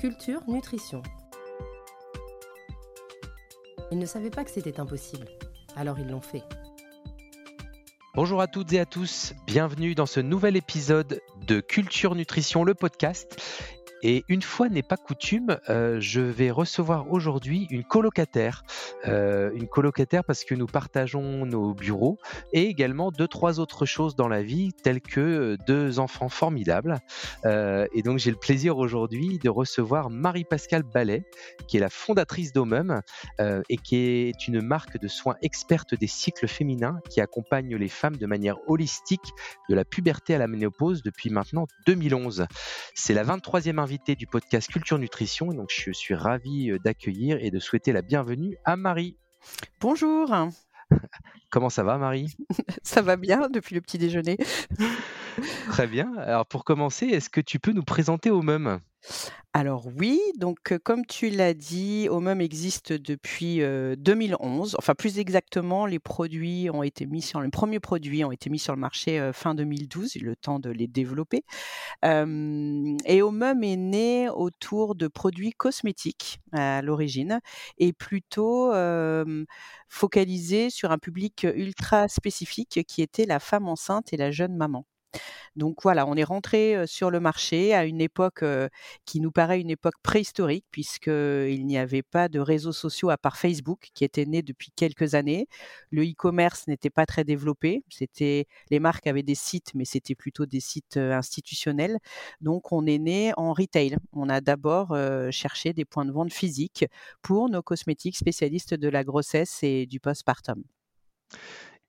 Culture Nutrition. Ils ne savaient pas que c'était impossible, alors ils l'ont fait. Bonjour à toutes et à tous, bienvenue dans ce nouvel épisode de Culture Nutrition, le podcast. Et une fois n'est pas coutume, euh, je vais recevoir aujourd'hui une colocataire. Euh, une colocataire parce que nous partageons nos bureaux et également deux, trois autres choses dans la vie, telles que euh, deux enfants formidables. et donc j'ai le plaisir aujourd'hui de recevoir Marie-Pascale Ballet, qui est la fondatrice d'Omum et qui est une marque de soins experte des cycles féminins qui accompagne les femmes de manière holistique de la puberté à la ménopause depuis maintenant 2011. C'est la 23e du podcast Culture Nutrition. Donc, je suis ravi euh, d'accueillir et de souhaiter la bienvenue à Marie. Bonjour. Comment ça va, Marie? Ça va bien depuis le petit déjeuner. Très bien. Alors, pour commencer, est-ce que tu peux nous présenter au même alors oui, donc comme tu l'as dit, Omum existe depuis 2011. Enfin, plus exactement, les premiers produits ont été mis sur le marché fin 2012, le temps de les développer. et Omum est né autour de produits cosmétiques à l'origine et plutôt focalisé sur un public ultra spécifique qui était la femme enceinte et la jeune maman. Donc voilà, on est rentré sur le marché à une époque qui nous paraît une époque préhistorique puisqu'il n'y avait pas de réseaux sociaux à part Facebook qui était né depuis quelques années. Le e-commerce n'était pas très développé. C'était les marques avaient des sites, mais c'était plutôt des sites institutionnels. Donc on est né en retail. On a d'abord cherché des points de vente physiques pour nos cosmétiques spécialistes de la grossesse et du postpartum.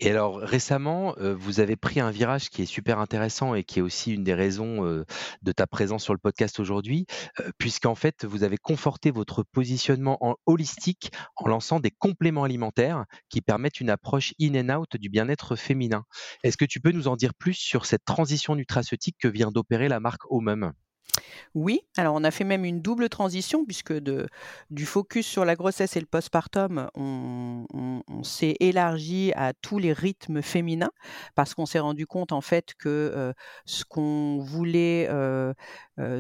Et alors récemment, euh, vous avez pris un virage qui est super intéressant et qui est aussi une des raisons euh, de ta présence sur le podcast aujourd'hui, euh, puisqu'en fait, vous avez conforté votre positionnement en holistique en lançant des compléments alimentaires qui permettent une approche in and out du bien-être féminin. Est-ce que tu peux nous en dire plus sur cette transition nutraceutique que vient d'opérer la marque Omum? Oui, alors on a fait même une double transition puisque de, du focus sur la grossesse et le postpartum, on, on, s'est élargi à tous les rythmes féminins parce qu'on s'est rendu compte en fait que euh, ce qu'on voulait euh,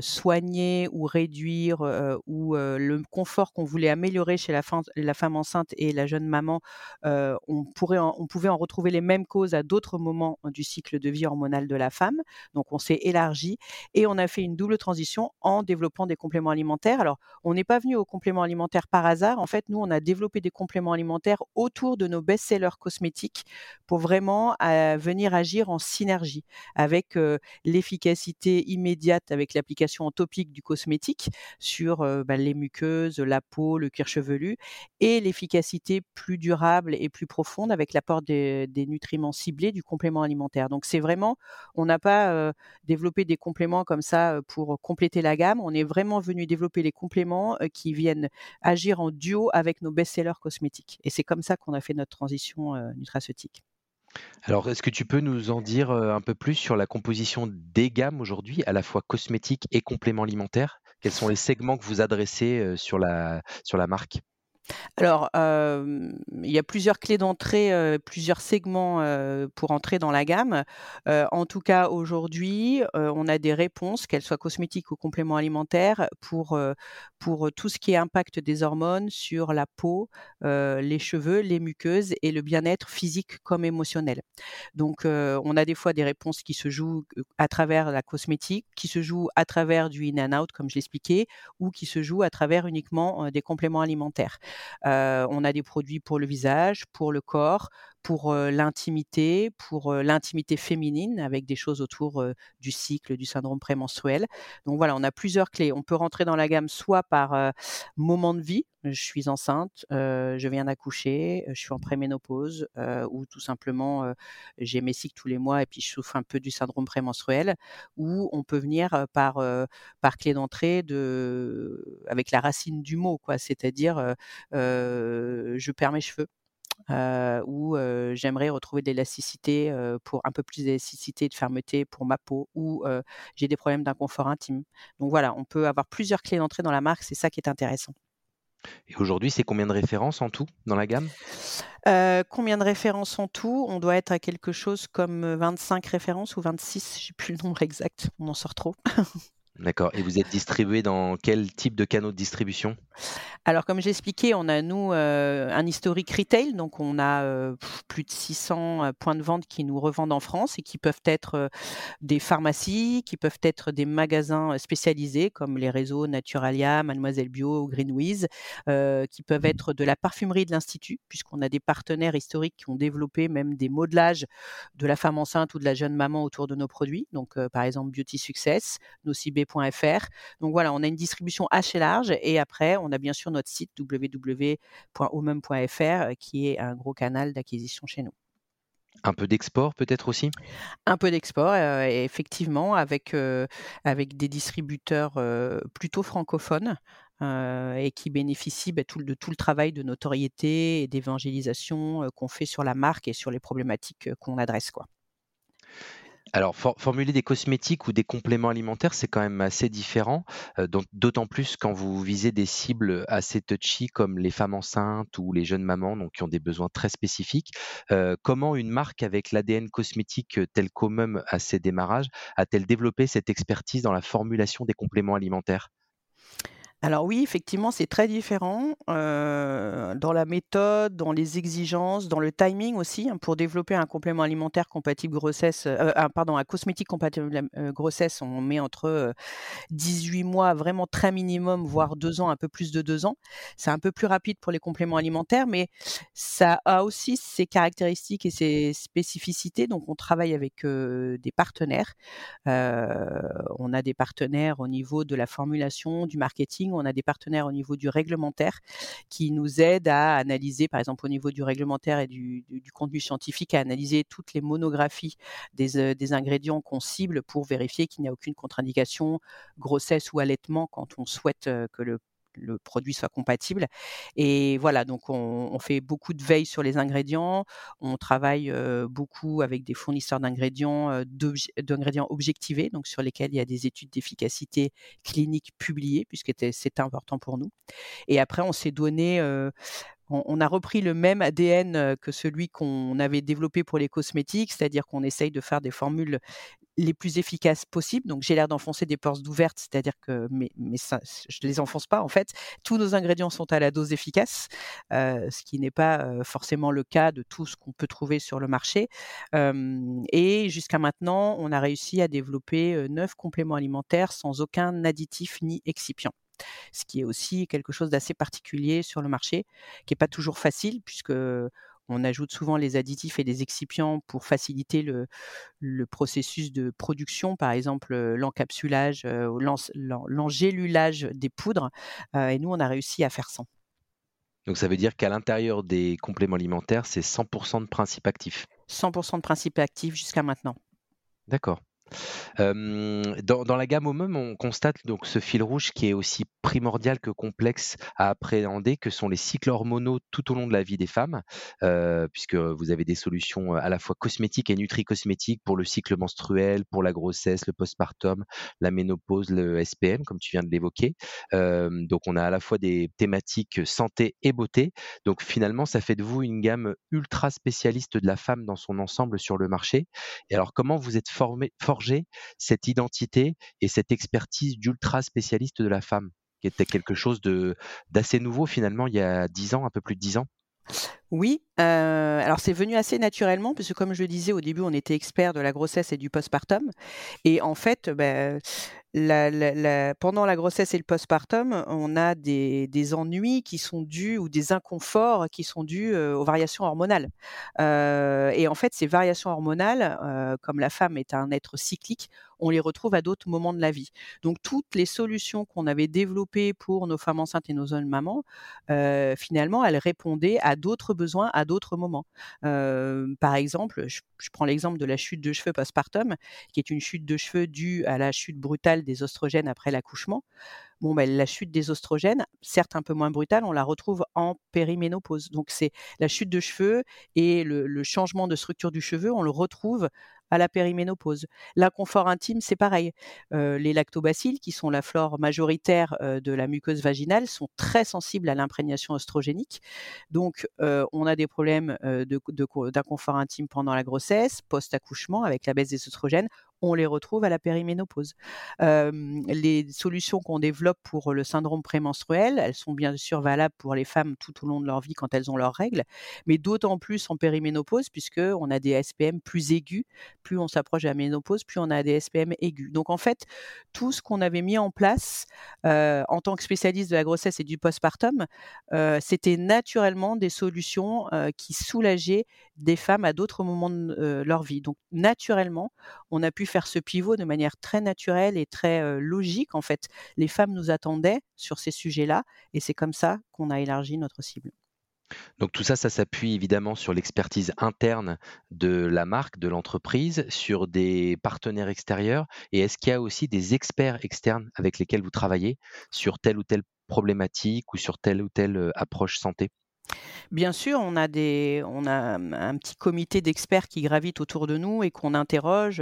soigner ou réduire ou le confort qu'on voulait améliorer chez la, femme enceinte et la jeune maman, on, pourrait on pouvait en retrouver les mêmes causes à d'autres moments du cycle de vie hormonal de la femme. Donc on s'est élargi et on a fait une double transition en développant des compléments alimentaires. Alors, on n'est pas venu aux compléments alimentaires par hasard. En fait, nous, on a développé des compléments alimentaires autour de nos best-sellers cosmétiques pour vraiment venir agir en synergie avec l'efficacité immédiate avec l'application topique du cosmétique sur euh, bah, les muqueuses, la peau, le cuir chevelu et l'efficacité plus durable et plus profonde avec l'apport des, des, nutriments ciblés du complément alimentaire. Donc, c'est vraiment, on n'a pas développé des compléments comme ça pour compléter la gamme. On est vraiment venu développer les compléments qui viennent agir en duo avec nos best-sellers cosmétiques. Et c'est comme ça qu'on a fait notre transition nutraceutique. Alors, est-ce que tu peux nous en dire un peu plus sur la composition des gammes aujourd'hui, à la fois cosmétiques et compléments alimentaires? Quels sont les segments que vous adressez sur la, sur la marque? Alors, il y a plusieurs clés d'entrée, plusieurs segments, pour entrer dans la gamme. en tout cas, aujourd'hui, on a des réponses, qu'elles soient cosmétiques ou compléments alimentaires, pour, pour tout ce qui est impact des hormones sur la peau, les cheveux, les muqueuses et le bien-être physique comme émotionnel. Donc, on a des fois des réponses qui se jouent, à travers la cosmétique, qui se jouent à travers du in and out comme je l'expliquais, ou qui se jouent à travers uniquement, des compléments alimentaires on a des produits pour le visage, pour le corps, pour l'intimité, pour l'intimité féminine, avec des choses autour du cycle, du syndrome prémenstruel. Donc voilà, on a plusieurs clés. On peut rentrer dans la gamme soit par moment de vie, je suis enceinte, je viens d'accoucher, je suis en préménopause, ou tout simplement j'ai mes cycles tous les mois et puis je souffre un peu du syndrome prémenstruel, ou on peut venir par par clé d'entrée de avec la racine du mot, quoi, c'est-à-dire je perds mes cheveux euh, où j'aimerais retrouver de l'élasticité pour un peu plus d'élasticité et de fermeté pour ma peau, ou j'ai des problèmes d'inconfort intime. Donc voilà, on peut avoir plusieurs clés d'entrée dans la marque, c'est ça qui est intéressant. Et aujourd'hui, c'est combien de références en tout dans la gamme? Combien de références en tout? On doit être à quelque chose comme 25 références ou 26, je n'ai plus le nombre exact, on en sort trop. D'accord. Et vous êtes distribué dans quel type de canaux de distribution? Alors, comme j'expliquais, on a, nous, euh, un historique retail. Donc, on a euh, plus de 600 euh, points de vente qui nous revendent en France et qui peuvent être des pharmacies, qui peuvent être des magasins spécialisés comme les réseaux Naturalia, Mademoiselle Bio, Greenwiz, qui peuvent être de la parfumerie de l'Institut, puisqu'on a des partenaires historiques qui ont développé même des modelages de la femme enceinte ou de la jeune maman autour de nos produits. Donc, par exemple, Beauty Success, Nocibé donc voilà, on a une distribution assez large et après, on a bien sûr notre site www.omum.fr euh, qui est un gros canal d'acquisition chez nous. Un peu d'export peut-être aussi? Un peu d'export, euh, effectivement, avec, euh, avec des distributeurs plutôt francophones et qui bénéficient bah, de tout le travail de notoriété et d'évangélisation qu'on fait sur la marque et sur les problématiques qu'on adresse. Quoi. Alors, formuler des cosmétiques ou des compléments alimentaires, c'est quand même assez différent, euh, d'autant plus quand vous visez des cibles assez touchy comme les femmes enceintes ou les jeunes mamans, donc qui ont des besoins très spécifiques. Euh, comment une marque avec l'ADN cosmétique euh, tel qu'Omum à ses démarrages a-t-elle développé cette expertise dans la formulation des compléments alimentaires? Alors oui, effectivement, c'est très différent, dans la méthode, dans les exigences, dans le timing aussi, hein. Pour développer un complément alimentaire compatible grossesse, pardon, un cosmétique compatible, grossesse, on met entre, 18 mois, vraiment très minimum, voire 2 ans, un peu plus de 2 ans. C'est un peu plus rapide pour les compléments alimentaires, mais ça a aussi ses caractéristiques et ses spécificités. Donc on travaille avec, des partenaires. on a des partenaires au niveau de la formulation, du marketing on a des partenaires au niveau du réglementaire qui nous aident à analyser, par exemple au niveau du réglementaire et du, contenu scientifique, à analyser toutes les monographies des, euh, des ingrédients qu'on cible pour vérifier qu'il n'y a aucune contre-indication, grossesse ou allaitement quand on souhaite euh, que le le produit soit compatible. Et voilà, donc on, fait beaucoup de veille sur les ingrédients. On travaille beaucoup avec des fournisseurs d'ingrédients, d'ingrédients objectivés, donc sur lesquels il y a des études d'efficacité clinique publiées, puisque c'est important pour nous. Et après, on s'est donné on, a repris le même ADN que celui qu'on avait développé pour les cosmétiques, c'est-à-dire qu'on essaye de faire des formules les plus efficaces possibles. Donc, j'ai l'air d'enfoncer des portes ouvertes, c'est-à-dire que mais, mais ça, je ne les enfonce pas en fait. Tous nos ingrédients sont à la dose efficace, euh, ce qui n'est pas forcément le cas de tout ce qu'on peut trouver sur le marché. et jusqu'à maintenant, on a réussi à développer neuf compléments alimentaires sans aucun additif ni excipient ce qui est aussi quelque chose d'assez particulier sur le marché, qui n'est pas toujours facile puisque on ajoute souvent les additifs et les excipients pour faciliter le, processus de production, par exemple l'encapsulage, ou l'engélulage des poudres. et nous, on a réussi à faire sans. Donc ça veut dire qu'à l'intérieur des compléments alimentaires, c'est 100% de principes actifs. 100% de principes actifs jusqu'à maintenant. D'accord dans, la gamme Omum, on constate donc ce fil rouge qui est aussi primordial que complexe à appréhender, que sont les cycles hormonaux tout au long de la vie des femmes, puisque vous avez des solutions à la fois cosmétiques et nutri-cosmétiques pour le cycle menstruel, pour la grossesse, le postpartum, la ménopause, le SPM, comme tu viens de l'évoquer. donc on a à la fois des thématiques santé et beauté. Donc finalement, ça fait de vous une gamme ultra spécialiste de la femme dans son ensemble sur le marché. Et alors comment vous êtes formé, cette identité et cette expertise d'ultra spécialiste de la femme, qui était quelque chose de d'assez nouveau finalement il y a dix ans, un peu plus de dix ans. Oui, euh, alors c'est venu assez naturellement, puisque comme je le disais au début, on était expert de la grossesse et du postpartum. Et en fait, ben, pendant la grossesse et le postpartum, on a des, ennuis qui sont dus ou des inconforts qui sont dus euh, aux variations hormonales. Euh, et en fait, ces variations hormonales, comme la femme est un être cyclique, on les retrouve à d'autres moments de la vie. Donc toutes les solutions qu'on avait développées pour nos femmes enceintes et nos jeunes mamans, finalement, elles répondaient à d'autres besoins à d'autres moments. par exemple, je, prends l'exemple de la chute de cheveux postpartum, qui est une chute de cheveux due à la chute brutale des oestrogènes après l'accouchement. Bon, ben, la chute des oestrogènes, certes un peu moins brutale, on la retrouve en périménopause. Donc c'est la chute de cheveux et le, changement de structure du cheveu, on le retrouve à la périménopause. L'inconfort intime, c'est pareil. Euh, les lactobacilles, qui sont la flore majoritaire euh, de la muqueuse vaginale, sont très sensibles à l'imprégnation oestrogénique. Donc, euh, on a des problèmes d'inconfort intime pendant la grossesse, post-accouchement, avec la baisse des oestrogènes on les retrouve à la périménopause. les solutions qu'on développe pour le syndrome prémenstruel, elles sont bien sûr valables pour les femmes tout au long de leur vie quand elles ont leurs règles, mais d'autant plus en périménopause puisque on a des SPM plus aigus. Plus on s'approche de la ménopause, plus on a des SPM aigus. Donc en fait, tout ce qu'on avait mis en place en tant que spécialiste de la grossesse et du postpartum, c'était naturellement des solutions qui soulageaient des femmes à d'autres moments de leur vie. Donc naturellement, on a pu faire ce pivot de manière très naturelle et très logique. En fait, les femmes nous attendaient sur ces sujets-là et c'est comme ça qu'on a élargi notre cible. Donc tout ça, ça s'appuie évidemment sur l'expertise interne de la marque, de l'entreprise, sur des partenaires extérieurs. Et est-ce qu'il y a aussi des experts externes avec lesquels vous travaillez sur telle ou telle problématique ou sur telle ou telle approche santé? Bien sûr, on a un petit comité d'experts qui gravitent autour de nous et qu'on interroge.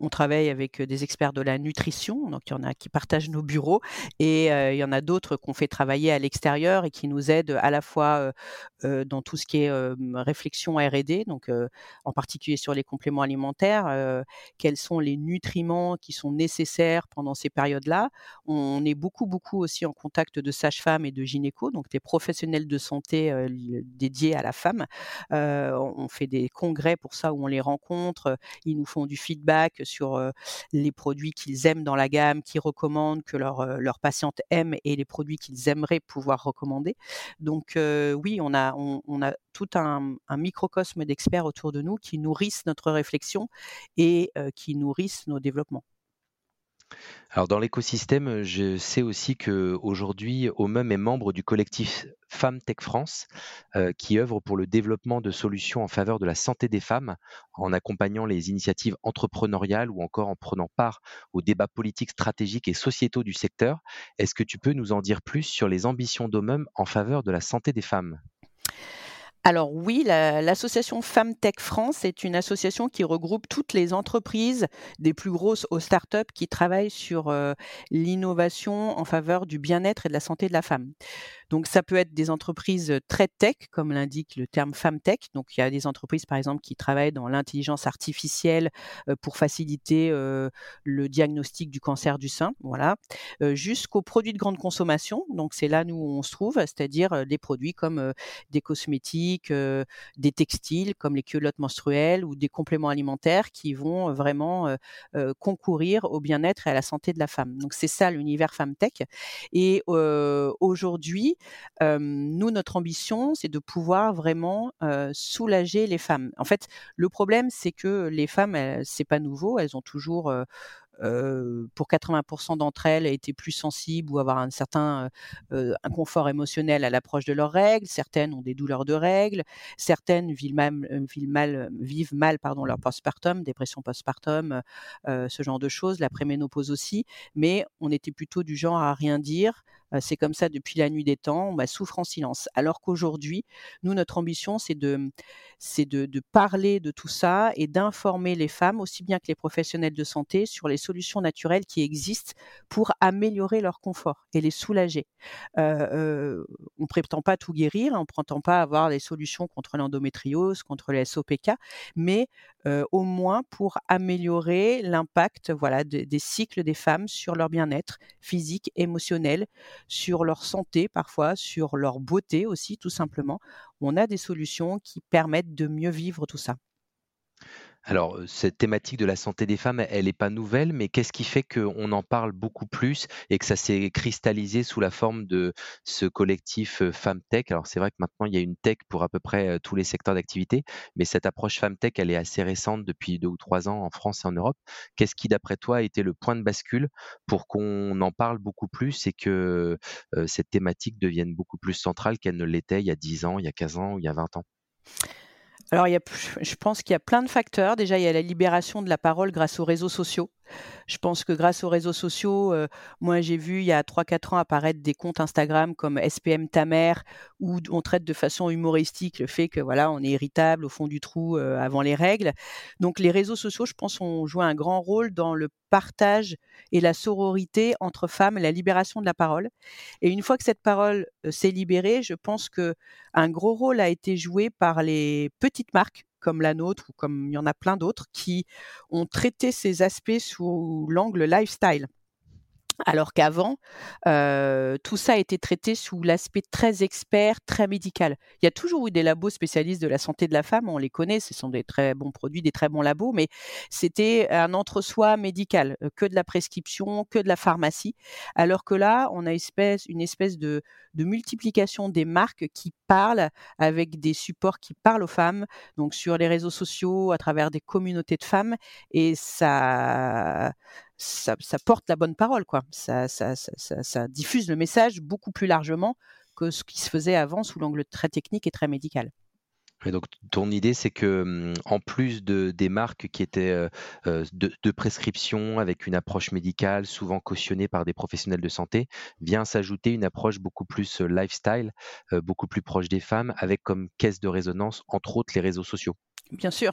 on travaille avec, des experts de la nutrition, donc il y en a qui partagent nos bureaux et il y en a d'autres qu'on fait travailler à l'extérieur et qui nous aident à la fois, dans tout ce qui est, réflexion R&D, donc en particulier sur les compléments alimentaires, quels sont les nutriments qui sont nécessaires pendant ces périodes-là. On est beaucoup, beaucoup aussi en contact de sages-femmes et de gynécos, donc des professionnels de santé, dédiés à la femme. on fait des congrès pour ça où on les rencontre. Ils nous font du feedback sur les produits qu'ils aiment dans la gamme, qu'ils recommandent, que leurs leur patientes aiment et les produits qu'ils aimeraient pouvoir recommander. Donc oui, on, a tout un, microcosme d'experts autour de nous qui nourrissent notre réflexion et qui nourrissent nos développements. Alors dans l'écosystème, je sais aussi qu'aujourd'hui, OMEM est membre du collectif Femmes Tech France, euh, qui œuvre pour le développement de solutions en faveur de la santé des femmes, en accompagnant les initiatives entrepreneuriales ou encore en prenant part aux débats politiques, stratégiques et sociétaux du secteur. Est-ce que tu peux nous en dire plus sur les ambitions d'OMEM en faveur de la santé des femmes? Alors oui, l'association Femmes Tech France est une association qui regroupe toutes les entreprises, des plus grosses aux startups, qui travaillent sur euh, l'innovation en faveur du bien-être et de la santé de la femme. Donc ça peut être des entreprises très tech, comme l'indique le terme Femmes Tech. Donc il y a des entreprises, par exemple, qui travaillent dans l'intelligence artificielle pour faciliter le diagnostic du cancer du sein, voilà, jusqu'aux produits de grande consommation. Donc c'est là où on se trouve, c'est-à-dire des produits comme des cosmétiques des textiles comme les culottes menstruelles ou des compléments alimentaires qui vont vraiment concourir au bien-être et à la santé de la femme. Donc c'est ça l'univers femme tech. Et aujourd'hui, nous notre ambition c'est de pouvoir vraiment soulager les femmes. En fait, le problème c'est que les femmes, c'est pas nouveau, elles ont toujours pour 80% d'entre elles, été plus sensibles ou avoir un certain inconfort émotionnel à l'approche de leurs règles. Certaines ont des douleurs de règles. Certaines vivent mal, vivent mal, pardon, leur postpartum, dépression postpartum, ce genre de choses, la préménopause aussi. Mais on était plutôt du genre à rien dire, c'est comme ça depuis la nuit des temps, on va souffre en silence. Alors qu'aujourd'hui, nous, notre ambition, c'est de, c'est de, parler de tout ça et d'informer les femmes, aussi bien que les professionnels de santé, sur les solutions naturelles qui existent pour améliorer leur confort et les soulager. On ne prétend pas tout guérir, on ne prétend pas avoir les solutions contre l'endométriose, contre les SOPK, mais au moins pour améliorer l'impact des cycles des femmes sur leur bien-être physique, émotionnel, sur leur santé parfois, sur leur beauté aussi tout simplement. On a des solutions qui permettent de mieux vivre tout ça. Alors, cette thématique de la santé des femmes, elle n'est pas nouvelle, mais qu'est-ce qui fait qu'on en parle beaucoup plus et que ça s'est cristallisé sous la forme de ce collectif Femmes Tech? Alors, c'est vrai que maintenant, il y a une tech pour à peu près tous les secteurs d'activité, mais cette approche Femmes Tech, elle est assez récente depuis deux ou trois ans en France et en Europe. Qu'est-ce qui, d'après toi, a été le point de bascule pour qu'on en parle beaucoup plus et que cette thématique devienne beaucoup plus centrale qu'elle ne l'était il y a 10 ans, il y a 15 ans ou il y a 20 ans? Alors, il y a, je pense qu'il y a plein de facteurs. Déjà, il y a la libération de la parole grâce aux réseaux sociaux. Je pense que grâce aux réseaux sociaux, euh, moi j'ai vu il y a 3-4 ans apparaître des comptes Instagram comme SPM ta mère où on traite de façon humoristique le fait que voilà on est irritable au fond du trou euh, avant les règles. Donc les réseaux sociaux, je pense, ont joué un grand rôle dans le partage et la sororité entre femmes la libération de la parole. Et une fois que cette parole euh, s'est libérée, je pense que un gros rôle a été joué par les petites marques comme la nôtre ou comme il y en a plein d'autres qui ont traité ces aspects sous l'angle lifestyle. Alors qu'avant, tout ça a été traité sous l'aspect très expert, très médical. Il y a toujours eu des labos spécialistes de la santé de la femme, on les connaît, ce sont des très bons produits, des très bons labos, mais c'était un entre-soi médical, que de la prescription, que de la pharmacie. Alors que là, on a une espèce de, de multiplication des marques qui parlent avec des supports qui parlent aux femmes, donc sur les réseaux sociaux, à travers des communautés de femmes, et ça ça, porte la bonne parole, quoi. Ça, diffuse le message beaucoup plus largement que ce qui se faisait avant sous l'angle très technique et très médical. Et donc, ton idée, c'est que mmh, en plus de, des marques qui étaient de, prescription avec une approche médicale, souvent cautionnée par des professionnels de santé, vient s'ajouter une approche beaucoup plus lifestyle, beaucoup plus proche des femmes, avec comme caisse de résonance, entre autres, les réseaux sociaux. Bien sûr,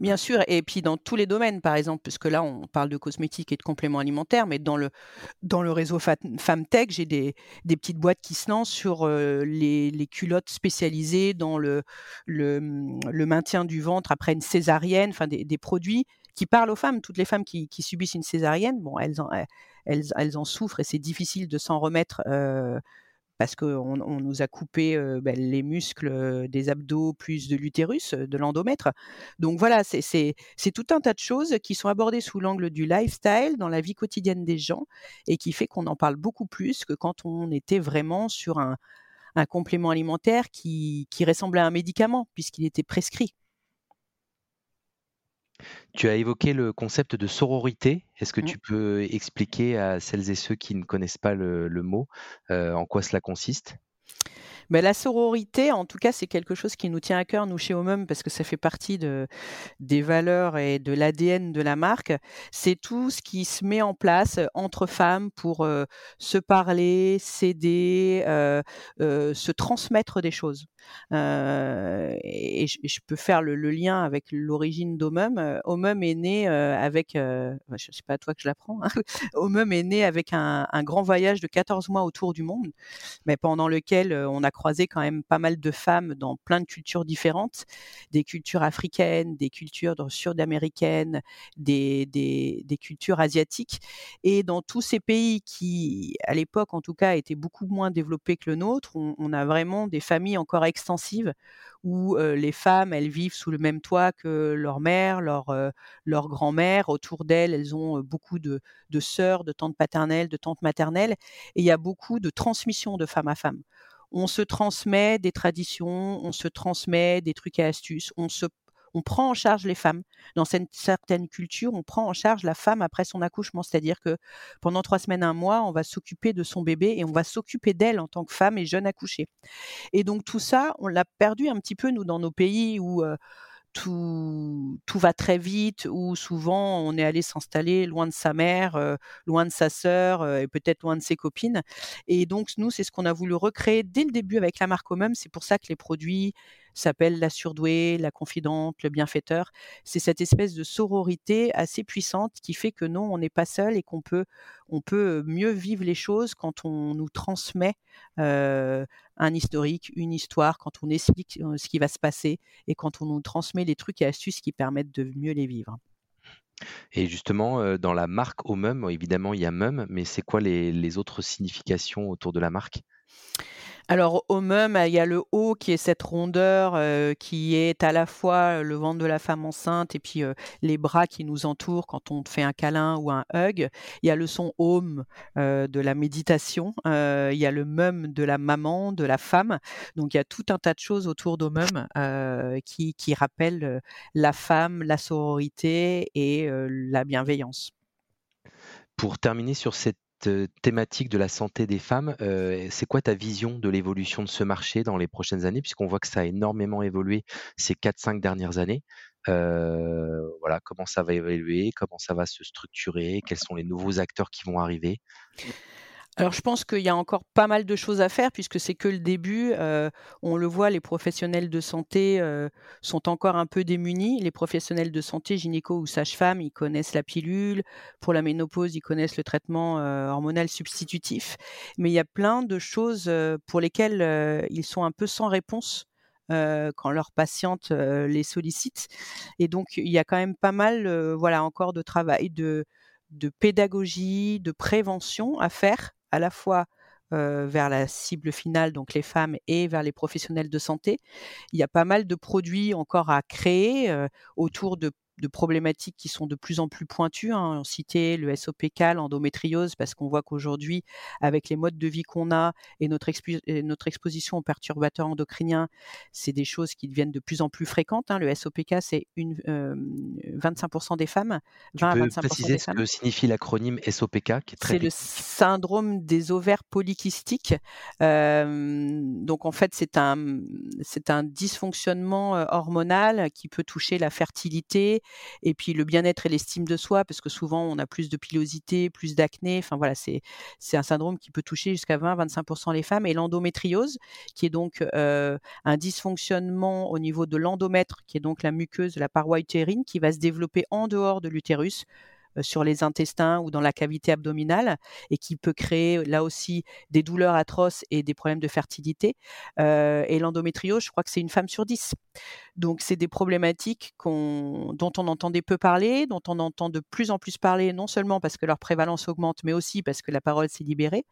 bien sûr. Et puis dans tous les domaines, par exemple, puisque là on parle de cosmétiques et de compléments alimentaires, mais dans le, dans le réseau FemTech, j'ai des, des petites boîtes qui se lancent sur les, les, culottes spécialisées dans le, le, maintien du ventre après une césarienne, enfin des, des, produits qui parlent aux femmes. Toutes les femmes qui, qui subissent une césarienne, bon, elles en, elles, elles en souffrent et c'est difficile de s'en remettre parce qu'on on nous a coupé ben, les muscles des abdos plus de l'utérus, de l'endomètre. Donc voilà, c'est tout un tas de choses qui sont abordées sous l'angle du lifestyle dans la vie quotidienne des gens et qui fait qu'on en parle beaucoup plus que quand on était vraiment sur un, complément alimentaire qui ressemblait à un médicament puisqu'il était prescrit. Tu as évoqué le concept de sororité. Est-ce que Mmh. tu peux expliquer à celles et ceux qui ne connaissent pas le, mot euh, en quoi cela consiste? Mais la sororité, en tout cas, c'est quelque chose qui nous tient à cœur, nous, chez Omum, parce que ça fait partie de, des valeurs et de l'ADN de la marque. C'est tout ce qui se met en place entre femmes pour se parler, s'aider, se transmettre des choses. et, je, peux faire le, lien avec l'origine d'Omum. Omum est né avec, je ne sais pas à toi que je l'apprends, hein, Omum est né avec un grand voyage de 14 mois autour du monde, mais pendant lequel on a croisé quand même pas mal de femmes dans plein de cultures différentes, des cultures africaines, des cultures sud-américaines, des, des, des, cultures asiatiques. Et dans tous ces pays qui, à l'époque en tout cas, étaient beaucoup moins développés que le nôtre, on, a vraiment des familles encore extensives où les femmes, elles vivent sous le même toit que leur mère, leur, grand-mère. Autour d'elles, elles ont beaucoup de, de sœurs, de tantes paternelles, de tantes maternelles. Et il y a beaucoup de transmission de femme à femme on se transmet des traditions, on se transmet des trucs et astuces, on se on prend en charge les femmes. Dans certaines cultures, on prend en charge la femme après son accouchement. C'est-à-dire que pendant trois semaines, un mois, on va s'occuper de son bébé et on va s'occuper d'elle en tant que femme et jeune accouchée. Et donc tout ça, on l'a perdu un petit peu, nous, dans nos pays où... Euh, tout, va très vite, ou souvent on est allé s'installer loin de sa mère, euh, loin de sa sœur euh, et peut-être loin de ses copines. Et donc nous, c'est ce qu'on a voulu recréer dès le début avec la marque Omum. C'est pour ça que les produits s'appellent la surdouée, la confidente, le bienfaiteur. C'est cette espèce de sororité assez puissante qui fait que non, on n'est pas seul et qu'on peut, on peut mieux vivre les choses quand on nous transmet euh, un historique, une histoire, quand on explique euh, ce qui va se passer et quand on nous transmet les trucs et astuces qui permettent de mieux les vivre. Et justement, euh, dans la marque Omum, évidemment, il y a Mum, mais c'est quoi les autres significations autour de la marque? Alors au même, il y a le haut qui est cette rondeur euh, qui est à la fois le ventre de la femme enceinte et puis euh, les bras qui nous entourent quand on fait un câlin ou un hug. Il y a le son home euh, de la méditation. il y a le mum de la maman, de la femme. Donc il y a tout un tas de choses autour d'Omum qui, qui rappellent la femme, la sororité et la bienveillance. Pour terminer sur cette thématique de la santé des femmes, euh, c'est quoi ta vision de l'évolution de ce marché dans les prochaines années, puisqu'on voit que ça a énormément évolué ces 4-5 dernières années. Euh, voilà, comment ça va évoluer, comment ça va se structurer, quels sont les nouveaux acteurs qui vont arriver? Alors je pense qu'il y a encore pas mal de choses à faire puisque c'est que le début. Euh, on le voit, les professionnels de santé euh, sont encore un peu démunis. Les professionnels de santé, gynéco ou sage-femme, ils connaissent la pilule. Pour la ménopause, ils connaissent le traitement euh, hormonal substitutif. Mais il y a plein de choses pour lesquelles ils sont un peu sans réponse quand leurs patientes les sollicitent. Et donc, il y a quand même pas mal, voilà, encore de travail, de, de pédagogie, de prévention à faire, à la fois vers la cible finale, donc les femmes, et vers les professionnels de santé. Il y a pas mal de produits encore à créer autour de de problématiques qui sont de plus en plus pointues. Hein. On citait le SOPK, l'endométriose, parce qu'on voit qu'aujourd'hui, avec les modes de vie qu'on a et notre, notre, exposition aux perturbateurs endocriniens, c'est des choses qui deviennent de plus en plus fréquentes. Hein. Le SOPK, c'est une, 25% des femmes. 20 à 25% préciser ce que signifie l'acronyme SOPK, qui est très C'est le syndrome des ovaires polykystiques. donc en fait, c'est un, c'est un dysfonctionnement hormonal qui peut toucher la fertilité, et puis le bien-être et l'estime de soi, parce que souvent on a plus de pilosité, plus d'acné. Voilà, c'est un syndrome qui peut toucher jusqu'à 20-25% les femmes. Et l'endométriose, qui est donc euh, un dysfonctionnement au niveau de l'endomètre, qui est donc la muqueuse, la paroi utérine, qui va se développer en dehors de l'utérus sur les intestins ou dans la cavité abdominale et qui peut créer là aussi des douleurs atroces et des problèmes de fertilité. Euh, et l'endométriose, je crois que c'est une femme sur dix. Donc c'est des problématiques dont on entendait peu parler, dont on entend de plus en plus parler, non seulement parce que leur prévalence augmente, mais aussi parce que la parole s'est libérée.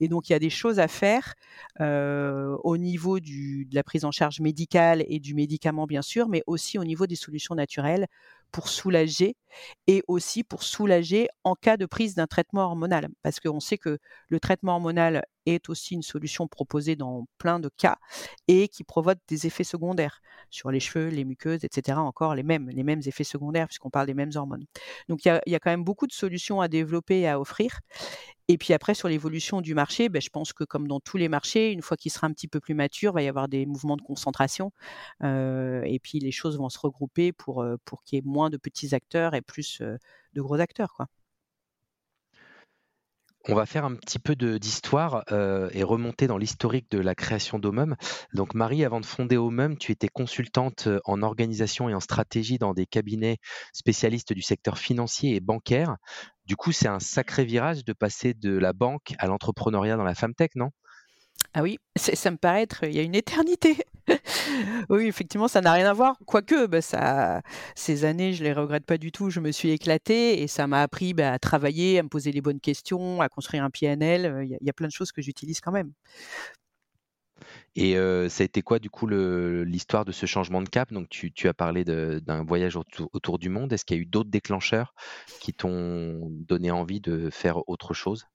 Et donc il y a des choses à faire euh, au niveau de la prise en charge médicale et du médicament, bien sûr, mais aussi au niveau des solutions naturelles pour soulager et aussi pour soulager en cas de prise d'un traitement hormonal. Parce qu'on sait que le traitement hormonal est aussi une solution proposée dans plein de cas et qui provoque des effets secondaires sur les cheveux, les muqueuses, etc. Encore les mêmes, les mêmes effets secondaires puisqu'on parle des mêmes hormones. Donc il y a, quand même beaucoup de solutions à développer et à offrir. Et puis après, sur l'évolution du marché, ben, je pense que comme dans tous les marchés, une fois qu'il sera un petit peu plus mature, il va y avoir des mouvements de concentration. Euh, et puis les choses vont se regrouper pour, euh, pour qu'il y ait moins de petits acteurs et plus euh, de gros acteurs. Quoi. On va faire un petit peu d'histoire euh, et remonter dans l'historique de la création d'Omum. Donc Marie, avant de fonder Omum, tu étais consultante euh, en organisation et en stratégie dans des cabinets spécialistes du secteur financier et bancaire. Du coup, c'est un sacré virage de passer de la banque à l'entrepreneuriat dans la Femtech, non? Ah oui, ça me paraît être il y a une éternité. oui, effectivement, ça n'a rien à voir. Quoique, bah, ça, ces années, je les regrette pas du tout. Je me suis éclatée et ça m'a appris bah, à travailler, à me poser les bonnes questions, à construire un PNL. Il y, a plein de choses que j'utilise quand même. Et ça a été quoi, du coup, l'histoire de ce changement de cap? Donc, tu, as parlé d'un voyage autour du monde. Est-ce qu'il y a eu d'autres déclencheurs qui t'ont donné envie de faire autre chose?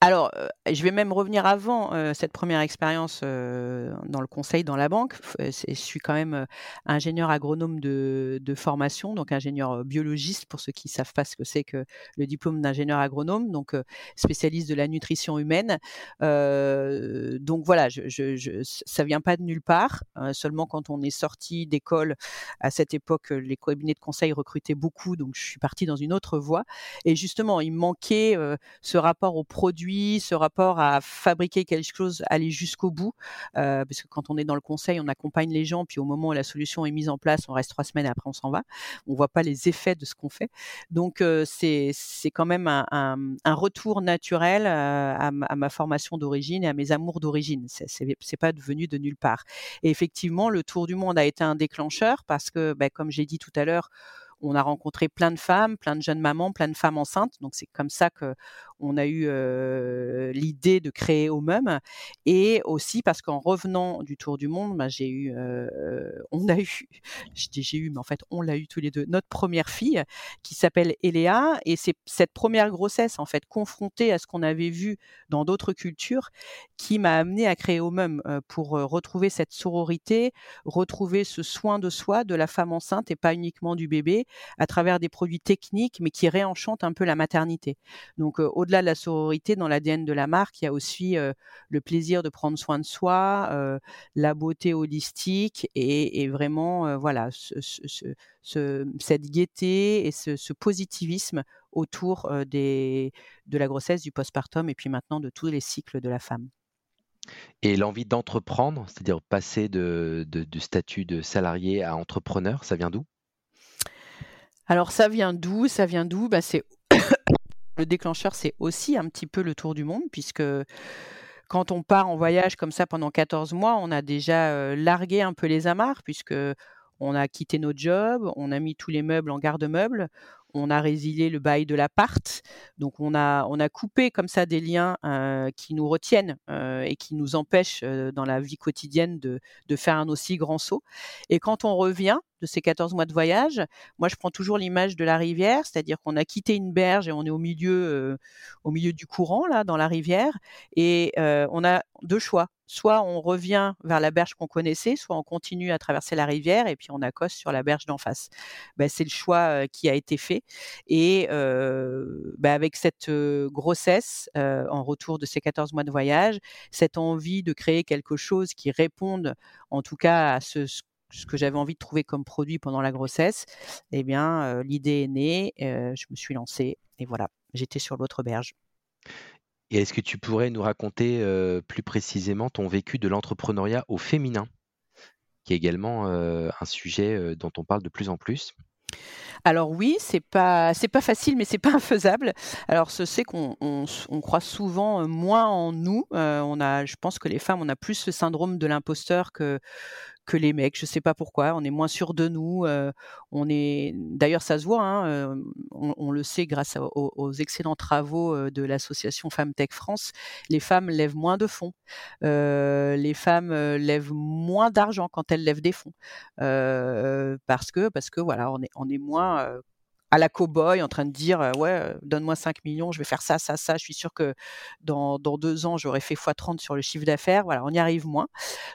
Alors, je vais même revenir avant cette première expérience dans le conseil dans la banque. je suis quand même ingénieur agronome de, formation, donc ingénieur biologiste pour ceux qui ne savent pas ce que c'est que le diplôme d'ingénieur agronome, donc spécialiste de la nutrition humaine. donc voilà, je, je, ça vient pas de nulle part. Hein, seulement quand on est sorti d'école à cette époque, les cabinets de conseil recrutaient beaucoup, donc je suis partie dans une autre voie. Et justement, il manquait ce rapport au produit, ce rapport à fabriquer quelque chose, aller jusqu'au bout. Euh, parce que quand on est dans le conseil, on accompagne les gens, puis au moment où la solution est mise en place, on reste trois semaines et après on s'en va. On voit pas les effets de ce qu'on fait. Donc euh, c'est c'est quand même un, un, retour naturel euh, à, à, ma formation d'origine et à mes amours d'origine. C'est c'est pas devenu de nulle part. Et effectivement, le tour du monde a été un déclencheur parce que, ben, comme j'ai dit tout à l'heure, on a rencontré plein de femmes, plein de jeunes mamans, plein de femmes enceintes. Donc c'est comme ça que on a eu l'idée de créer Omum. Et aussi parce qu'en revenant du tour du monde, bah, j'ai eu, on a eu, je dis j'ai eu, mais en fait on l'a eu tous les deux, notre première fille qui s'appelle Eléa. Et c'est cette première grossesse en fait confrontée à ce qu'on avait vu dans d'autres cultures qui m'a amené à créer Omum pour retrouver cette sororité, retrouver ce soin de soi de la femme enceinte et pas uniquement du bébé à travers des produits techniques mais qui réenchantent un peu la maternité. Donc au-delà de la sororité, dans l'ADN de la marque, il y a aussi le plaisir de prendre soin de soi, la beauté holistique et, vraiment, voilà, cette gaieté et ce, positivisme autour de la grossesse, du postpartum et puis maintenant de tous les cycles de la femme. Et l'envie d'entreprendre, c'est-à-dire passer de, du statut de salarié à entrepreneur, ça vient d'où? Alors ça vient d'où? Ça vient d'où? Bah, C'est le déclencheur, c'est aussi un petit peu le tour du monde, puisque quand on part en voyage comme ça pendant 14 mois, on a déjà largué un peu les amarres puisque on a quitté notre job, on a mis tous les meubles en garde-meubles, on a résilié le bail de l'appart. Donc on a, on a coupé comme ça des liens qui nous retiennent et qui nous empêchent dans la vie quotidienne de, de, faire un aussi grand saut. Et quand on revient, de ces 14 mois de voyage. Moi, je prends toujours l'image de la rivière, c'est-à-dire qu'on a quitté une berge et on est au milieu, euh, au milieu du courant, là, dans la rivière. Et euh, on a deux choix. Soit on revient vers la berge qu'on connaissait, soit on continue à traverser la rivière et puis on accoste sur la berge d'en face. Ben, c'est le choix euh, qui a été fait. Et ben, avec cette grossesse, en retour de ces 14 mois de voyage, cette envie de créer quelque chose qui réponde en tout cas à ce, ce que j'avais envie de trouver comme produit pendant la grossesse, eh bien, l'idée est née, je me suis lancée et voilà, j'étais sur l'autre berge. Et est-ce que tu pourrais nous raconter plus précisément ton vécu de l'entrepreneuriat au féminin, qui est également un sujet dont on parle de plus en plus? Alors oui, c'est pas c'est pas facile, mais c'est pas infaisable. Alors ce c'est qu'on on, croit souvent moins en nous. on a, je pense que les femmes, on a plus ce syndrome de l'imposteur que que les mecs. Je sais pas pourquoi. On est moins sûr de nous. Euh, on est d'ailleurs ça se voit. Hein, euh, on, le sait grâce aux, excellents travaux euh, de l'association Femmes Tech France. Les femmes lèvent moins de fonds. les femmes lèvent moins d'argent quand elles lèvent des fonds parce que parce que voilà on est on est moins à la cow-boy en train de dire ouais donne-moi 5 millions je vais faire ça ça ça je suis sûr que dans, dans deux ans j'aurai fait x30 sur le chiffre d'affaires voilà on y arrive moins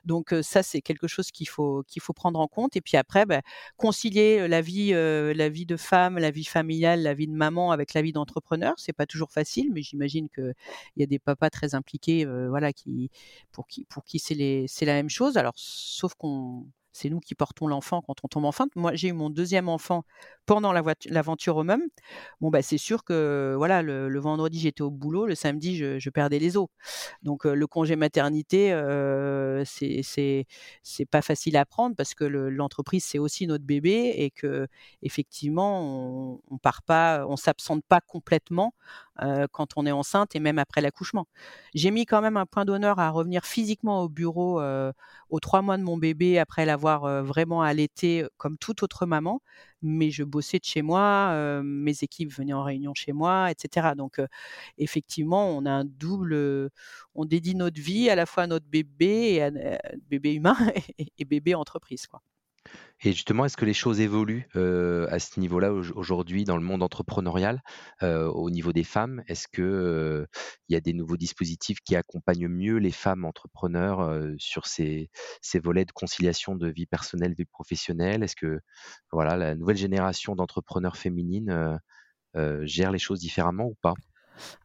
donc ça c'est quelque chose qu'il faut qu'il faut prendre en compte. Et puis après bah, concilier la vie la vie de femme la vie familiale la vie de maman avec la vie d'entrepreneur c'est pas toujours facile mais j'imagine que il y a des papas très impliqués voilà qui pour qui pour qui c'est c'est la même chose. Alors sauf qu'on c'est nous qui portons l'enfant quand on tombe enceinte. Moi, j'ai eu mon deuxième enfant pendant l'aventure au même. Bon, bah, c'est sûr que voilà, le, vendredi, j'étais au boulot, le samedi, je, perdais les os. Donc, le congé maternité, euh, c'est pas facile à prendre parce que l'entreprise, c'est aussi notre bébé et que effectivement, on, on part pas, on s'absente pas complètement quand on est enceinte et même après l'accouchement. J'ai mis quand même un point d'honneur à revenir physiquement au bureau aux trois mois de mon bébé après l'avoir vraiment allaité comme toute autre maman, mais je bossais de chez moi, mes équipes venaient en réunion chez moi, etc. Donc effectivement, on a un double, on dédie notre vie à la fois à notre bébé bébé humain et, et bébé entreprise, quoi. Et justement, est-ce que les choses évoluent à ce niveau-là aujourd'hui dans le monde entrepreneurial, au niveau des femmes? Est-ce qu'il y a des nouveaux dispositifs qui accompagnent mieux les femmes entrepreneurs sur ces, ces volets de conciliation de vie personnelle, vie professionnelle? Est-ce que voilà, la nouvelle génération d'entrepreneurs féminines gère les choses différemment ou pas?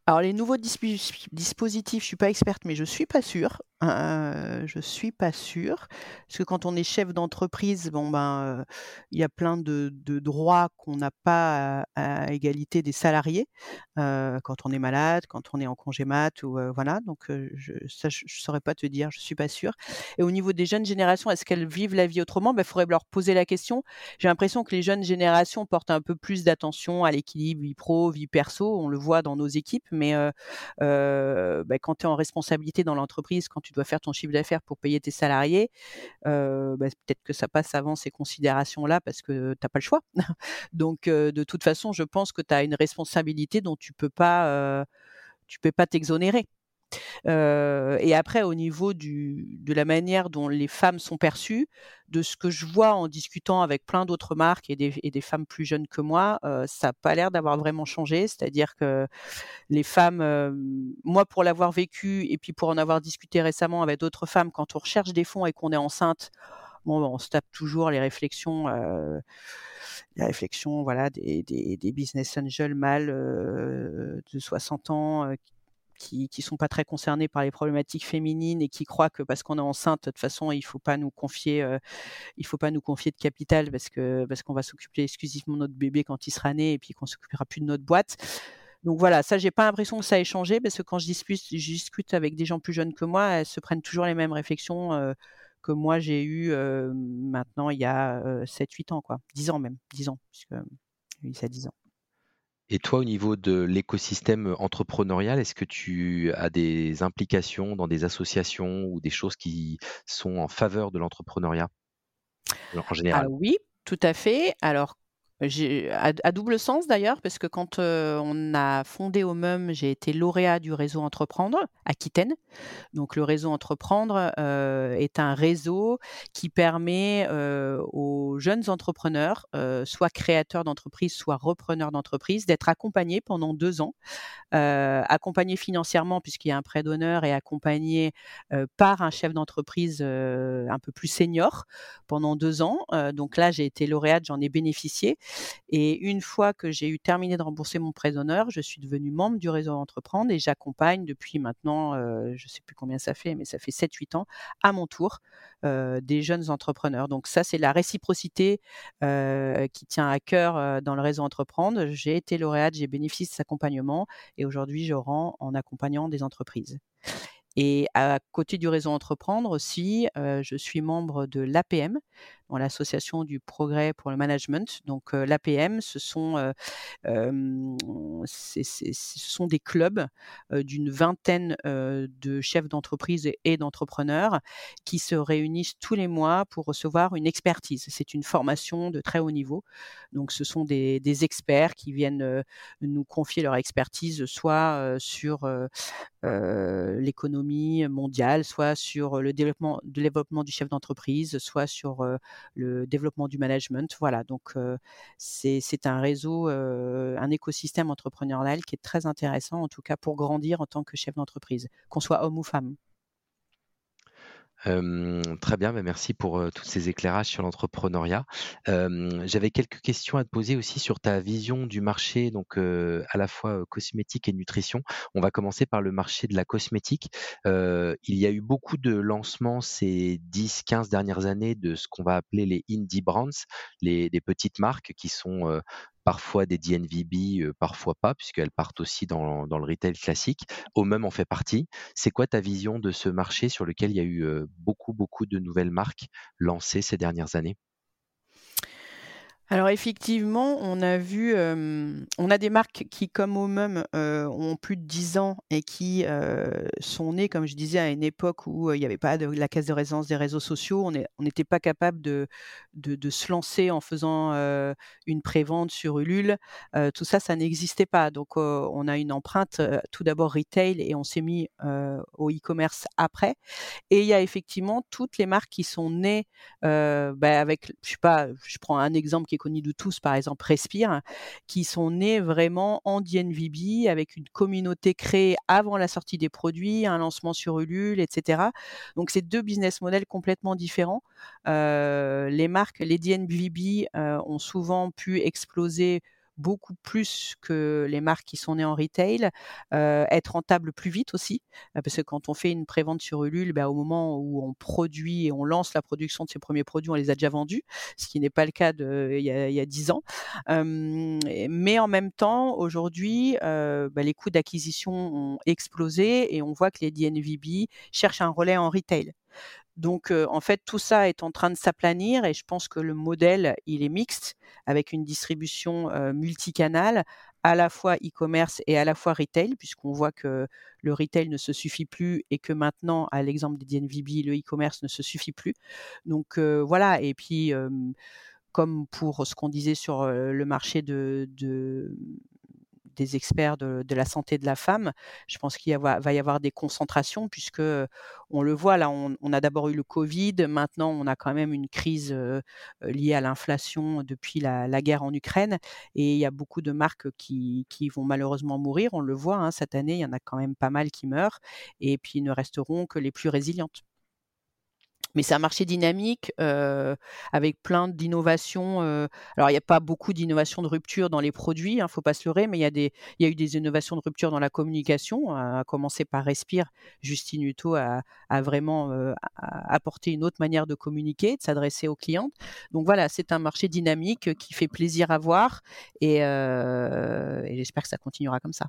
Alors les nouveaux dispositifs, je suis pas experte, mais je suis pas sûre. Euh, je suis pas sûre parce que quand on est chef d'entreprise, bon ben, euh, il y a plein de, droits qu'on n'a pas à, égalité des salariés. Euh, quand on est malade, quand on est en congé mat ou voilà. Donc je, ça, je, saurais pas te dire, je suis pas sûre. Et au niveau des jeunes générations, est-ce qu'elles vivent la vie autrement? Il ben, faudrait leur poser la question. J'ai l'impression que les jeunes générations portent un peu plus d'attention à l'équilibre vie pro, vie perso. On le voit dans nos équipes mais bah, quand tu es en responsabilité dans l'entreprise, quand tu dois faire ton chiffre d'affaires pour payer tes salariés, bah, peut-être que ça passe avant ces considérations-là parce que tu n'as pas le choix. Donc, de toute façon, je pense que tu as une responsabilité dont tu peux pas, tu peux pas t'exonérer et après, au niveau de la manière dont les femmes sont perçues, de ce que je vois en discutant avec plein d'autres marques et des, femmes plus jeunes que moi, ça n'a pas l'air d'avoir vraiment changé. C'est-à-dire que les femmes, moi pour l'avoir vécu et puis pour en avoir discuté récemment avec d'autres femmes, quand on recherche des fonds et qu'on est enceinte, bon, on se tape toujours les réflexions. Euh, voilà des, des business angels mâles de 60 ans qui qui sont pas très concernés par les problématiques féminines et qui croient que parce qu'on est enceinte de toute façon il faut pas nous confier euh, il faut pas nous confier de capital parce que parce qu'on va s'occuper exclusivement de notre bébé quand il sera né et puis qu'on s'occupera plus de notre boîte. Donc voilà, ça j'ai pas l'impression que ça ait changé parce que quand je discute, discute avec des gens plus jeunes que moi, elles se prennent toujours les mêmes réflexions euh, que moi j'ai eu euh, maintenant il y a 7 8 ans quoi, 10 ans même, 10 ans puisque oui, ça 10 ans. Et toi, au niveau de l'écosystème entrepreneurial, est-ce que tu as des implications dans des associations ou des choses qui sont en faveur de l'entrepreneuriat en Ah général? oui, tout à fait. Alors à à double sens d'ailleurs, parce que quand, heu, on a fondé Omum, j'ai été lauréat du réseau Entreprendre Aquitaine. Donc le réseau Entreprendre, heu, est un réseau qui permet, heu, aux jeunes entrepreneurs, soit créateurs d'entreprise, soit repreneurs d'entreprise, d'être accompagnés pendant 2 ans heu, accompagné financièrement puisqu'il y a un prêt d'honneur et accompagné, heu, par un chef d'entreprise, un peu plus senior pendant 2 ans. Donc là, j'ai été lauréate, j'en ai bénéficié et une fois que j'ai eu terminé de rembourser mon prêt d'honneur, je suis devenue membre du réseau Entreprendre et j'accompagne depuis maintenant, heu, je ne sais plus combien ça fait, mais ça fait 7-8 ans, à mon tour, heu, des jeunes entrepreneurs. Donc ça, c'est la réciprocité, heu, qui tient à cœur, dans le réseau Entreprendre. J'ai été lauréate, j'ai bénéficié de cet accompagnement et aujourd'hui, je rends en accompagnant des entreprises. Et à côté du réseau Entreprendre aussi, je suis membre de l'APM, dans l'association du progrès pour le management. Donc, heu, l'APM, ce sont, c'est ce sont des clubs, d'une vingtaine, de chefs d'entreprise et d'entrepreneurs qui se réunissent tous les mois pour recevoir une expertise. C'est une formation de très haut niveau. Donc ce sont des experts qui viennent, nous confier leur expertise, soit, sur, l'économie mondiale, soit sur le développement du chef d'entreprise, soit sur, le développement du management. Voilà, donc heu, c'est un réseau, heu, un écosystème entrepreneurial qui est très intéressant, en tout cas pour grandir en tant que chef d'entreprise, qu'on soit homme ou femme. Très bien, bah, merci pour, tous ces éclairages sur l'entrepreneuriat. J'avais quelques questions à te poser aussi sur ta vision du marché, donc à la fois, cosmétique et nutrition. On va commencer par le marché de la cosmétique. Il y a eu beaucoup de lancements ces 10-15 dernières années de ce qu'on va appeler les indie brands, les petites marques qui sont, parfois des DNVB, parfois pas, puisqu'elles partent aussi dans le retail classique. Homem en fait partie. C'est quoi ta vision de ce marché sur lequel il y a eu, beaucoup, beaucoup de nouvelles marques lancées ces dernières années? Alors effectivement, on a vu, hem, on a des marques qui, comme Homem, heu, ont plus de 10 ans et qui, heu, sont nées, comme je disais, à une époque où, il y avait pas de la caisse de résonance des réseaux sociaux. On n'était pas capable de de se lancer en faisant, une prévente sur Ulule. Tout ça, ça n'existait pas. Donc, on a une empreinte, tout d'abord retail et on s'est mis, au e-commerce après. Et il y a effectivement toutes les marques qui sont nées, bah, avec, je sais pas, je prends un exemple qui connu de tous, par exemple Respire, qui sont nés vraiment en DNVB avec une communauté créée avant la sortie des produits, un lancement sur Ulule, et cetera. Donc c'est 2 business models complètement différents. Heu, les marques, les DNVB, heu, ont souvent pu exploser beaucoup plus que les marques qui sont nées en retail, être rentables plus vite aussi, parce que quand on fait une prévente sur Ulule, bah, au moment où on produit et on lance la production de ses premiers produits, on les a déjà vendus, ce qui n'est pas le cas il y a il y a 10 ans. Mais en même temps, aujourd'hui, bah, les coûts d'acquisition ont explosé et on voit que les DNVB cherchent un relais en retail. Donc, heu, en fait, tout ça est en train de s'aplanir et je pense que le modèle, il est mixte avec une distribution, heu, multicanal, à la fois e-commerce et à la fois retail, puisqu'on voit que le retail ne se suffit plus et que maintenant, à l'exemple des DNVB, le e-commerce ne se suffit plus. Donc, heu, voilà et puis, comme pour ce qu'on disait sur, le marché de de des experts de la santé de la femme. Je pense qu'il va y avoir des concentrations puisque, on le voit là, on a d'abord eu le covid, maintenant on a quand même une crise, liée à l'inflation depuis la guerre en Ukraine et il y a beaucoup de marques qui vont malheureusement mourir. On le voit, hein, cette année, il y en a quand même pas mal qui meurent et puis ne resteront que les plus résilientes. Mais c'est un marché dynamique, heu, avec plein d'innovations, heu, alors il y a pas beaucoup d'innovations de rupture dans les produits, hein, faut pas se leurrer, mais il y a il y a eu des innovations de rupture dans la communication, à commencer par Respire. Justine Hutto a a vraiment, heu, a apporté une autre manière de communiquer, de s'adresser aux clientes. Donc voilà, c'est un marché dynamique, qui fait plaisir à voir et et j'espère que ça continuera comme ça.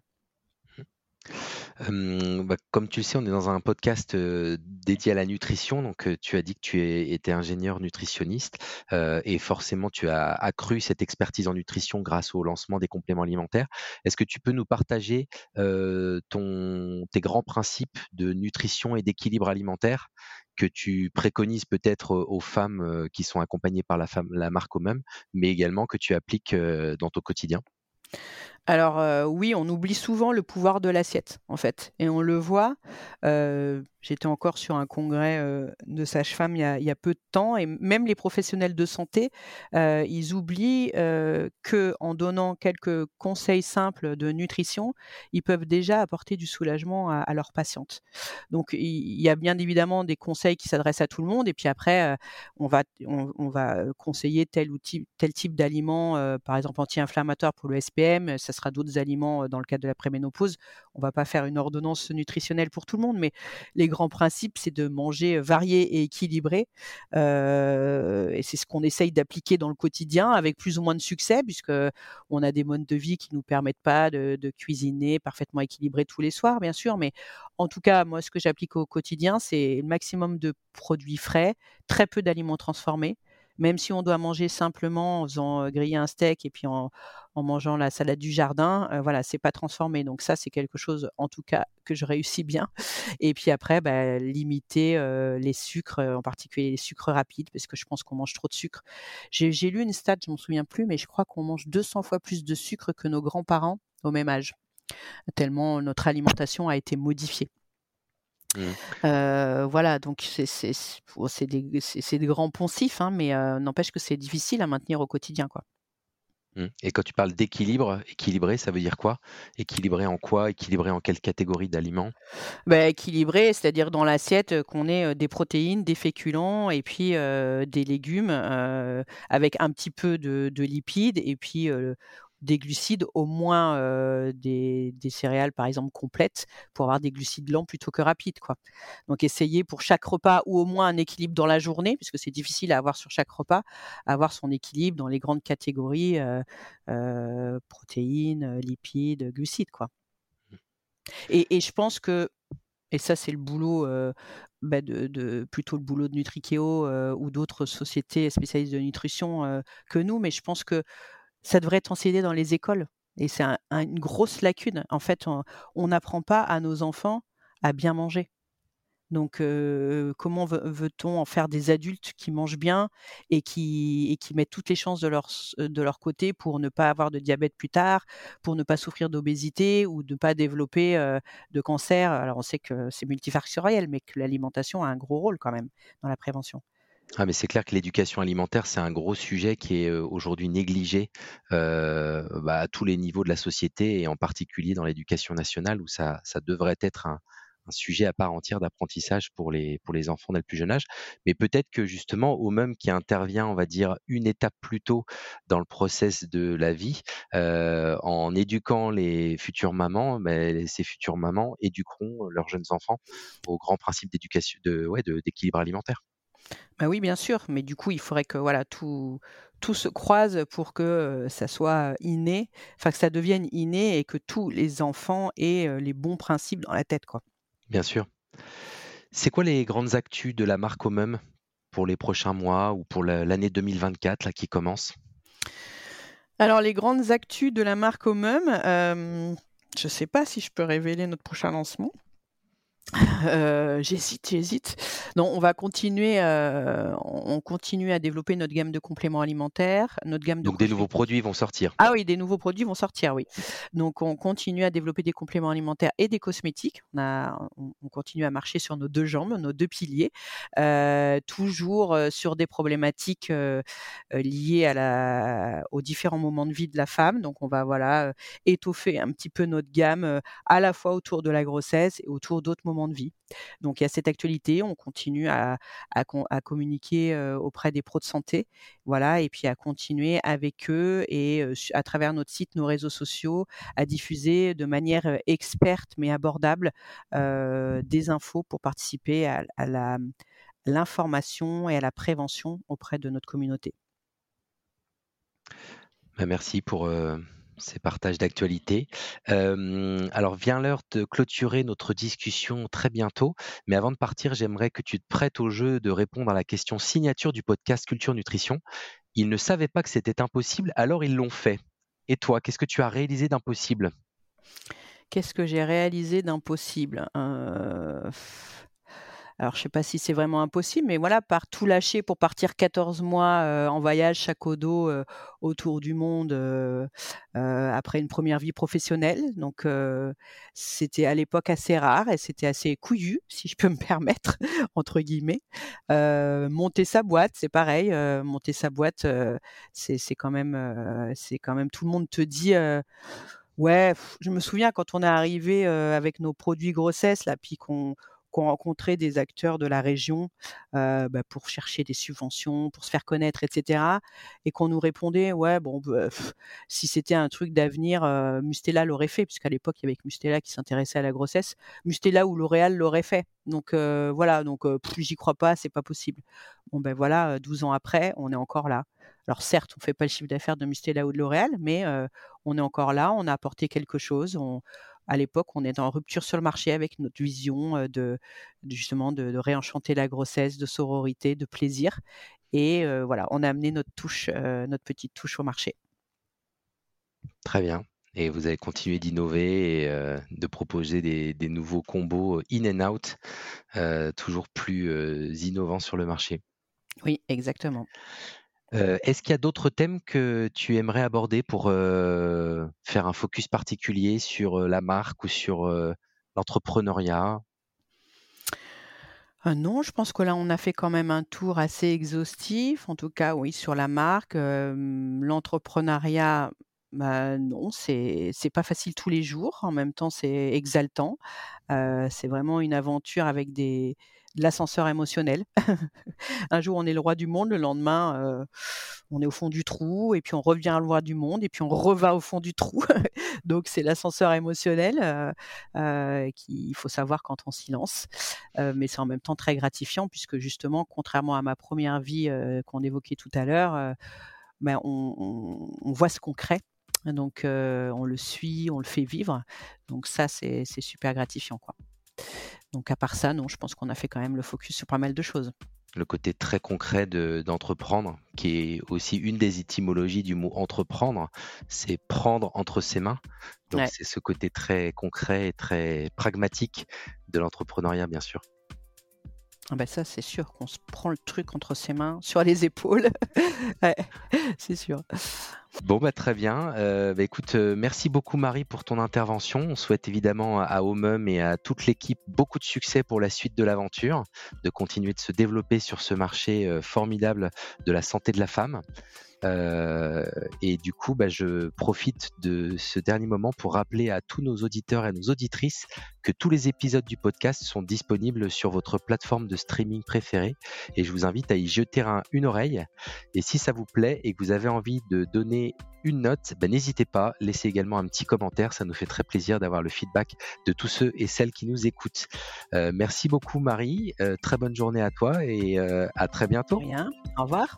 Bah, comme tu le sais, on est dans un podcast, dédié à la nutrition, donc tu as dit que tu étais ingénieur nutritionniste, et forcément tu as accru cette expertise en nutrition grâce au lancement des compléments alimentaires. Est-ce que tu peux nous partager, tes grands principes de nutrition et d'équilibre alimentaire que tu préconises peut-être, aux femmes, qui sont accompagnées par la femme la marque mais également que tu appliques, dans ton quotidien? Alors, oui, on oublie souvent le pouvoir de l'assiette, en fait et on le voit, J'étais encore sur un congrès de sages-femmes il, y a peu de temps et même les professionnels de santé, ils oublient que en donnant quelques conseils simples de nutrition, ils peuvent déjà apporter du soulagement à, leurs patientes. Donc il, y a bien évidemment des conseils qui s'adressent à tout le monde et puis après on va on, va conseiller tel ou tel type d'aliment, par exemple anti-inflammatoire pour le SPM, sera d'autres aliments dans le cadre de la préménopause. On va pas faire une ordonnance nutritionnelle pour tout le monde, mais les grand principe, c'est de manger varié et équilibré. et c'est ce qu'on essaye d'appliquer dans le quotidien avec plus ou moins de succès, puisque on a des modes de vie qui nous permettent pas de, cuisiner parfaitement équilibré tous les soirs, bien sûr. Mais en tout cas, moi, ce que j'applique au quotidien, c'est le maximum de produits frais, très peu d'aliments transformés même si on doit manger simplement en faisant griller un steak et puis en, mangeant la salade du jardin, voilà, c'est pas transformé. Donc ça, c'est quelque chose, en tout cas, que je réussis bien. Et puis après, bah, limiter les sucres, en particulier les sucres rapides, parce que je pense qu'on mange trop de sucre. J'ai lu une stat, je m'en souviens plus, mais je crois qu'on mange 200 fois plus de sucre que nos grands-parents au même âge, tellement notre alimentation a été modifiée. Mmh. voilà, donc c'est des, grands poncifs, hein, mais n'empêche que c'est difficile à maintenir au quotidien, quoi. Mmh. Et quand tu parles d'équilibre, équilibré, ça veut dire quoi? Équilibré en quoi? Équilibré en quelle catégorie d'aliments? Bah, Équilibré, c'est-à-dire dans l'assiette qu'on ait des protéines, des féculents et puis des légumes avec un petit peu de, de lipides et puis des glucides, au moins des, céréales par exemple complètes, pour avoir des glucides lents plutôt que rapides. Quoi. Donc essayer pour chaque repas, ou au moins un équilibre dans la journée, puisque c'est difficile à avoir sur chaque repas, avoir son équilibre dans les grandes catégories protéines, lipides, glucides. Quoi. Mmh. Et, je pense que, et ça c'est le boulot bah, de, plutôt le boulot de Nutrikeo ou d'autres sociétés spécialistes de nutrition que nous, mais je pense que ça devrait être enseigné dans les écoles. Et c'est une grosse lacune. En fait, on n'apprend pas à nos enfants à bien manger. Donc, comment veut-on en faire des adultes qui mangent bien et qui, et qui mettent toutes les chances de leur, de côté pour ne pas avoir de diabète plus tard, pour ne pas souffrir d'obésité ou ne pas développer de cancer? Alors, on sait que c'est multifactoriel, mais que l'alimentation a un gros rôle quand même dans la prévention. Ah mais c'est clair que l'éducation alimentaire, c'est un gros sujet qui est aujourd'hui négligé bah, à tous les niveaux de la société et en particulier dans l'éducation nationale où ça, ça devrait être un, sujet à part entière d'apprentissage pour les, pour les enfants dès le plus jeune âge. Mais peut-être que justement, au même qui intervient, on va dire, une étape plus tôt dans le process de la vie, en éduquant les futures mamans, ces futures mamans éduqueront leurs jeunes enfants au grand principe d'éducation, de, ouais, d'équilibre alimentaire. Bah oui, bien sûr, mais du coup, il faudrait que voilà tout, tout se croise pour que ça soit inné, enfin que ça devienne inné et que tous les enfants aient les bons principes dans la tête, quoi. Bien sûr. C'est quoi les grandes actus de la marque Omum pour les prochains mois ou pour l'année 2024 là, qui commence? Alors, les grandes actus de la marque Omum, je ne sais pas si je peux révéler notre prochain lancement. Euh, j'hésite, j'hésite. Non, on va continuer, euh, on continue à développer notre gamme de compléments alimentaires, notre gamme de Donc des nouveaux produits vont sortir. Ah oui, des nouveaux produits vont sortir, oui. Donc on continue à développer des compléments alimentaires et des cosmétiques. On, a, on, continue à marcher sur nos deux jambes, nos deux piliers, euh, toujours sur des problématiques liées à la, aux différents moments de vie de la femme. Donc on va voilà étoffer un petit peu notre gamme à la fois autour de la grossesse et autour d'autres moments de vie. Donc il y a cette actualité, on continue à, communiquer auprès des pros de santé, voilà, et puis à continuer avec eux et à travers notre site, nos réseaux sociaux, à diffuser de manière experte mais abordable des infos pour participer à, à l'information et à la prévention auprès de notre communauté. Bah, merci pour ces partages d'actualité. alors, vient l'heure de clôturer notre discussion très bientôt. Mais avant de partir, j'aimerais que tu te prêtes au jeu de répondre à la question signature du podcast Culture Nutrition. Ils ne savaient pas que c'était impossible, alors ils l'ont fait. Et toi, qu'est-ce que tu as réalisé d'impossible? Qu'est-ce que j'ai réalisé d'impossible? Alors, je ne sais pas si c'est vraiment impossible, mais voilà, par tout lâcher pour partir 14 mois en voyage, chaque dos, autour du monde, après une première vie professionnelle. Donc, c'était à l'époque assez rare et c'était assez couillu, si je peux me permettre, entre guillemets. monter sa boîte, c'est pareil. monter sa boîte, c'est quand même, c'est quand même tout le monde te dit. Ouais, je me souviens quand on est arrivé avec nos produits grossesse là, puis qu'on qu'on rencontrait des acteurs de la région bah, pour chercher des subventions, pour se faire connaître, etc. Et qu'on nous répondait, ouais, bon, bah, si c'était un truc d'avenir, Mustela l'aurait fait, puisqu'à l'époque, il y avait Mustela qui s'intéressait à la grossesse. Mustela ou L'Oréal l'aurait fait. Donc voilà, donc j'y crois pas, c'est pas possible. Bon ben voilà, 12 ans après, on est encore là. Alors certes, on fait pas le chiffre d'affaires de Mustela ou de L'Oréal, mais on est encore là, on a apporté quelque chose. À l'époque, on est en rupture sur le marché avec notre vision de justement de, réenchanter la grossesse, de sororité, de plaisir. Et voilà, on a amené notre touche, notre petite touche au marché. Très bien. Et vous avez continué d'innover et de proposer des, nouveaux combos in and out, toujours plus innovants sur le marché. Oui, exactement. Est-ce qu'il y a d'autres thèmes que tu aimerais aborder pour faire un focus particulier sur la marque ou sur l'entrepreneuriat? Non, je pense que là, on a fait quand même un tour assez exhaustif, en tout cas, oui, sur la marque. l'entrepreneuriat, bah, non, c'est pas facile tous les jours. En même temps, c'est exaltant. c'est vraiment une aventure avec des de l'ascenseur émotionnel. un jour, on est le roi du monde, le lendemain, euh, on est au fond du trou, et puis on revient le roi du monde, et puis on reva au fond du trou. Donc, c'est l'ascenseur émotionnel euh, euh, qu'il faut savoir quand on s'y lance. mais c'est en même temps très gratifiant, puisque justement, contrairement à ma première vie qu'on évoquait tout à l'heure, ben, on, on, voit ce qu'on crée. Donc, on le suit, on le fait vivre. Donc, ça, c'est super gratifiant. quoi. Donc à part ça, non, je pense qu'on a fait quand même le focus sur pas mal de choses. Le côté très concret d'entreprendre, qui est aussi une des étymologies du mot entreprendre, c'est prendre entre ses mains. Donc c'est ce côté très concret et très pragmatique de l'entrepreneuriat, bien sûr. Ah bah ça, c'est sûr qu'on se prend le truc entre ses mains, sur les épaules. c'est sûr. Bon, bah, très bien. Euh, bah, écoute, euh, merci beaucoup Marie pour ton intervention. On souhaite évidemment à Omum et à toute l'équipe beaucoup de succès pour la suite de l'aventure, de continuer de se développer sur ce marché euh, formidable de la santé de la femme. Euh, et du coup, bah, je profite de ce dernier moment pour rappeler à tous nos auditeurs et nos auditrices que tous les épisodes du podcast sont disponibles sur votre plateforme de streaming préférée. Et je vous invite à y jeter une oreille. Et si ça vous plaît et que vous avez envie de donner une note, bah, n'hésitez pas, laissez également un petit commentaire, ça nous fait très plaisir d'avoir le feedback de tous ceux et celles qui nous écoutent. Euh, merci beaucoup Marie, euh, très bonne journée à toi et à très bientôt. Rien. Au revoir.